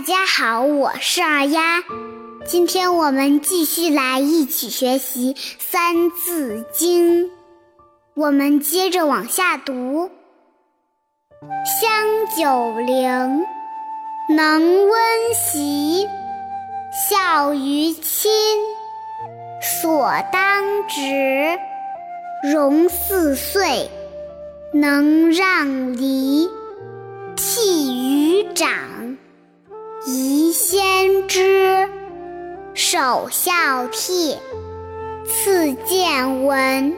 大家好，我是二丫。今天我们继续来一起学习《三字经》，我们接着往下读：香九龄，能温席，孝于亲，所当执。融四岁，能让梨，悌于长，宜先知。首孝悌，次见闻，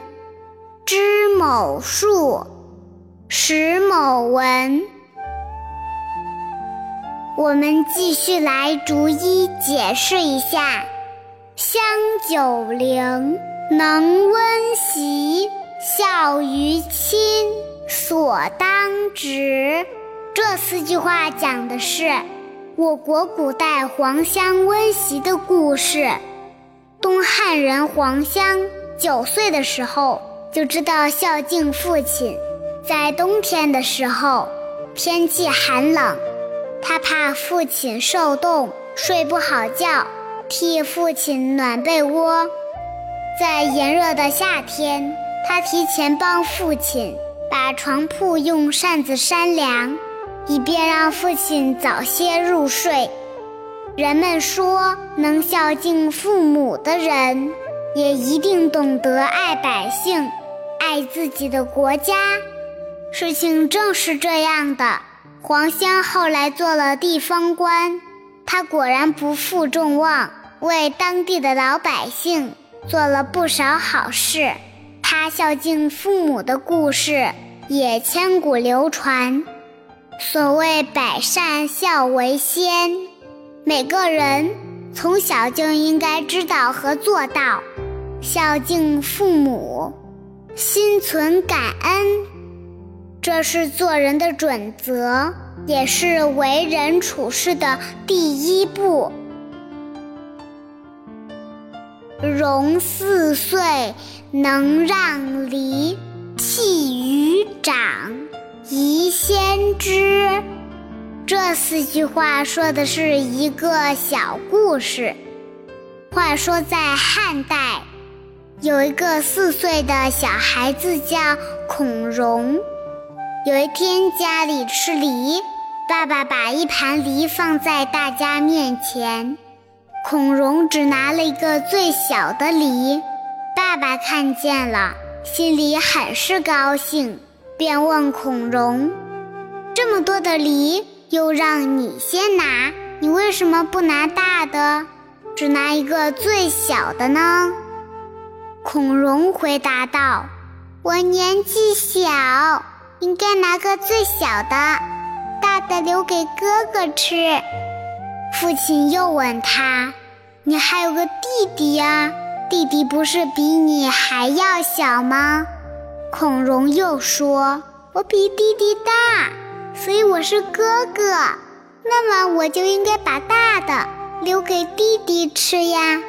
知某数，识某文。我们继续来逐一解释一下：香九龄，能温席，孝于亲，所当执。这四句话讲的是。我国古代黄香温席的故事。东汉人黄香九岁的时候就知道孝敬父亲。在冬天的时候，天气寒冷，他怕父亲受冻睡不好觉，替父亲暖被窝。在炎热的夏天，他提前帮父亲把床铺用扇子扇凉。以便让父亲早些入睡。人们说，能孝敬父母的人，也一定懂得爱百姓，爱自己的国家。事情正是这样的。黄香后来做了地方官，他果然不负众望，为当地的老百姓做了不少好事。他孝敬父母的故事也千古流传。所谓百善孝为先，每个人从小就应该知道和做到孝敬父母，心存感恩，这是做人的准则，也是为人处事的第一步。融四岁，能让梨，悌于长。宜先知，这四句话说的是一个小故事。话说在汉代，有一个四岁的小孩子叫孔融。有一天家里吃梨，爸爸把一盘梨放在大家面前，孔融只拿了一个最小的梨。爸爸看见了，心里很是高兴。便问孔融：“这么多的梨，又让你先拿，你为什么不拿大的，只拿一个最小的呢？”孔融回答道：“我年纪小，应该拿个最小的，大的留给哥哥吃。”父亲又问他：“你还有个弟弟呀？弟弟不是比你还要小吗？”孔融又说：“我比弟弟大，所以我是哥哥。那么我就应该把大的留给弟弟吃呀。”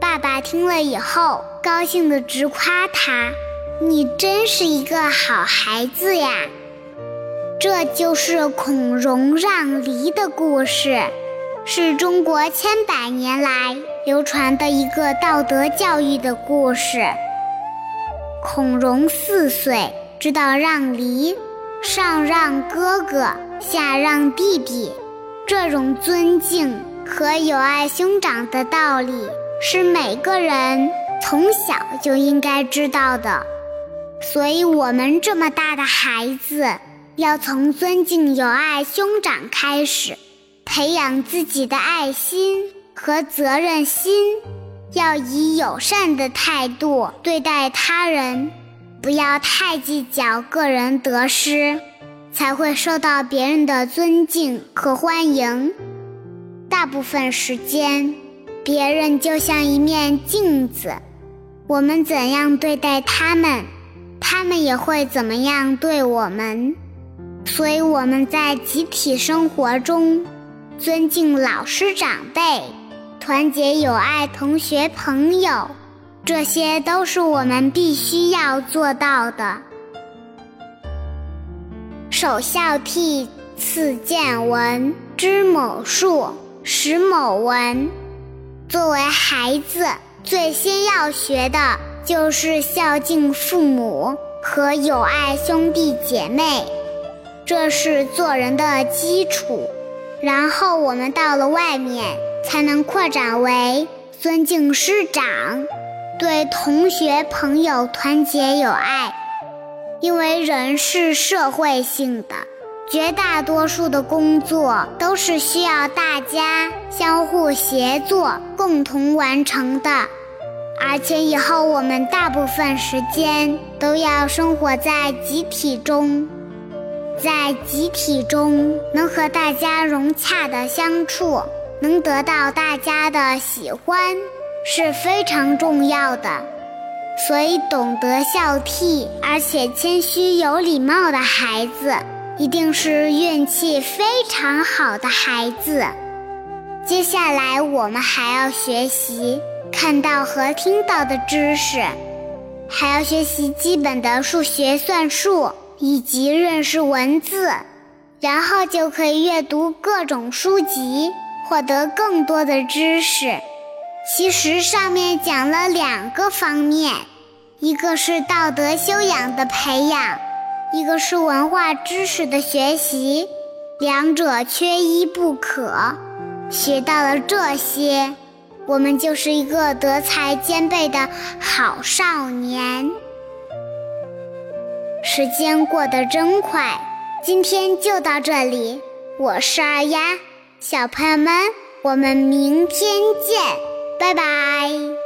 爸爸听了以后，高兴的直夸他：“你真是一个好孩子呀！”这就是孔融让梨的故事，是中国千百年来流传的一个道德教育的故事。孔融四岁，知道让梨，上让哥哥，下让弟弟，这种尊敬和友爱兄长的道理，是每个人从小就应该知道的。所以，我们这么大的孩子，要从尊敬友爱兄长开始，培养自己的爱心和责任心。要以友善的态度对待他人，不要太计较个人得失，才会受到别人的尊敬和欢迎。大部分时间，别人就像一面镜子，我们怎样对待他们，他们也会怎么样对我们。所以我们在集体生活中，尊敬老师长辈。团结友爱，同学朋友，这些都是我们必须要做到的。首孝悌，次见闻，知某数，识某文。作为孩子，最先要学的就是孝敬父母和友爱兄弟姐妹，这是做人的基础。然后我们到了外面，才能扩展为尊敬师长，对同学朋友团结友爱。因为人是社会性的，绝大多数的工作都是需要大家相互协作、共同完成的。而且以后我们大部分时间都要生活在集体中，在集体中能和大家融洽的相处，能得到大家的喜欢，是非常重要的。所以，懂得孝悌而且谦虚有礼貌的孩子，一定是运气非常好的孩子。接下来，我们还要学习看到和听到的知识，还要学习基本的数学算术以及认识文字，然后就可以阅读各种书籍，获得更多的知识。其实上面讲了两个方面，一个是道德修养的培养，一个是文化知识的学习，两者缺一不可。学到了这些，我们就是一个德才兼备的好少年。时间过得真快，今天就到这里，我是二丫，小朋友们，我们明天见。拜拜。